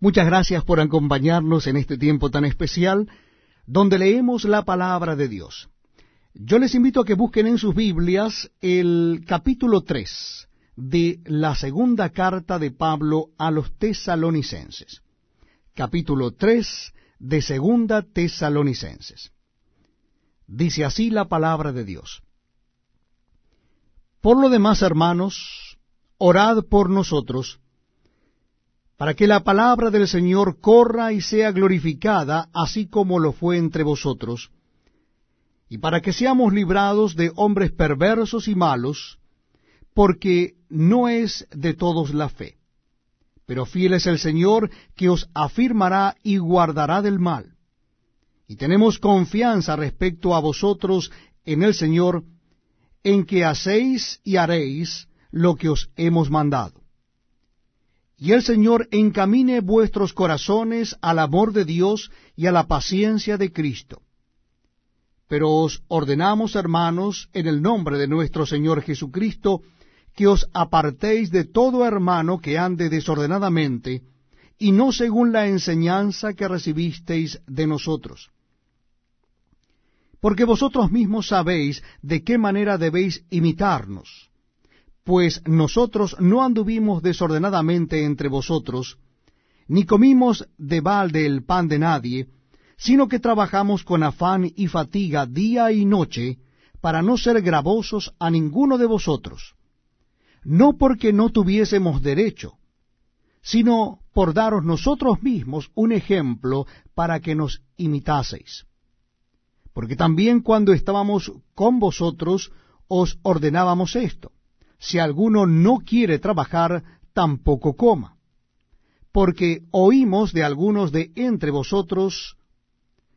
Muchas gracias por acompañarnos en este tiempo tan especial donde leemos la palabra de Dios. Yo les invito a que busquen en sus Biblias el capítulo 3 de la segunda carta de Pablo a los tesalonicenses. Capítulo 3 de segunda tesalonicenses. Dice así la palabra de Dios. Por lo demás, hermanos, orad por nosotros, para que la palabra del Señor corra y sea glorificada, así como lo fue entre vosotros, y para que seamos librados de hombres perversos y malos, porque no es de todos la fe. Pero fiel es el Señor que os afirmará y guardará del mal. Y tenemos confianza respecto a vosotros en el Señor, en que hacéis y haréis lo que os hemos mandado y el Señor encamine vuestros corazones al amor de Dios y a la paciencia de Cristo. Pero os ordenamos, hermanos, en el nombre de nuestro Señor Jesucristo, que os apartéis de todo hermano que ande desordenadamente, y no según la enseñanza que recibisteis de nosotros. Porque vosotros mismos sabéis de qué manera debéis imitarnos pues nosotros no anduvimos desordenadamente entre vosotros, ni comimos de balde el pan de nadie, sino que trabajamos con afán y fatiga día y noche, para no ser gravosos a ninguno de vosotros, no porque no tuviésemos derecho, sino por daros nosotros mismos un ejemplo para que nos imitaseis. Porque también cuando estábamos con vosotros os ordenábamos esto si alguno no quiere trabajar, tampoco coma. Porque oímos de algunos de entre vosotros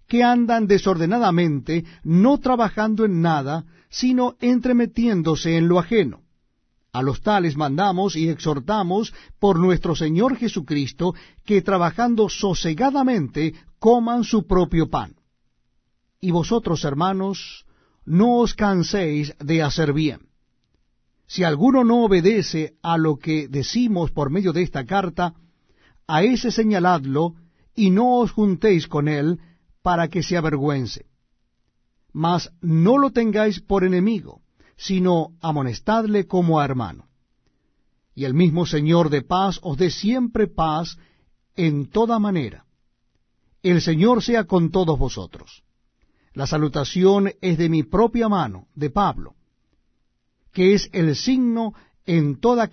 que andan desordenadamente, no trabajando en nada, sino entremetiéndose en lo ajeno. A los tales mandamos y exhortamos por nuestro Señor Jesucristo que trabajando sosegadamente coman su propio pan. Y vosotros, hermanos, no os canséis de hacer bien si alguno no obedece a lo que decimos por medio de esta carta, a ese señaladlo y no os juntéis con él para que se avergüence. Mas no lo tengáis por enemigo, sino amonestadle como a hermano. Y el mismo Señor de paz os dé siempre paz en toda manera. El Señor sea con todos vosotros. La salutación es de mi propia mano, de Pablo que es el signo en toda